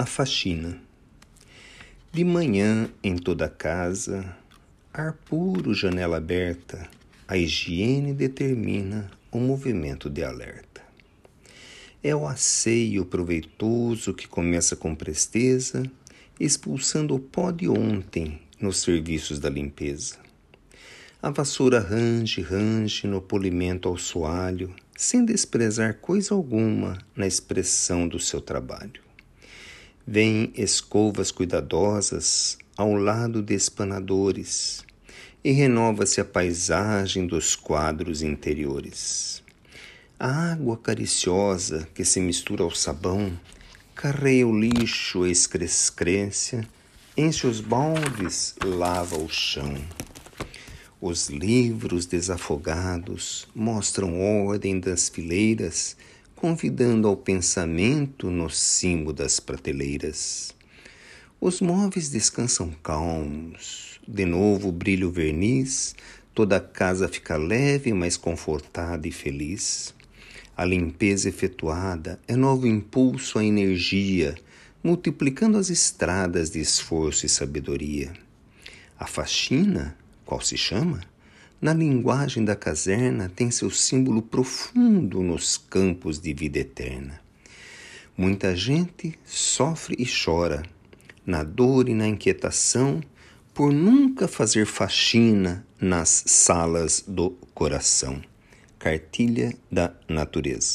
A faxina. De manhã, em toda a casa, ar puro, janela aberta, a higiene determina o movimento de alerta. É o asseio proveitoso que começa com presteza, expulsando o pó de ontem nos serviços da limpeza. A vassoura range, range no polimento ao soalho, sem desprezar coisa alguma na expressão do seu trabalho. Vêm escovas cuidadosas ao lado de espanadores e renova-se a paisagem dos quadros interiores. A água cariciosa que se mistura ao sabão carreia o lixo e excrescência, enche os baldes, lava o chão. Os livros desafogados mostram ordem das fileiras convidando ao pensamento no cimo das prateleiras. Os móveis descansam calmos, de novo brilha o verniz, toda a casa fica leve, mais confortada e feliz. A limpeza efetuada é novo impulso à energia, multiplicando as estradas de esforço e sabedoria. A faxina, qual se chama? Na linguagem da caserna, tem seu símbolo profundo nos campos de vida eterna. Muita gente sofre e chora, na dor e na inquietação, por nunca fazer faxina nas salas do coração. Cartilha da Natureza.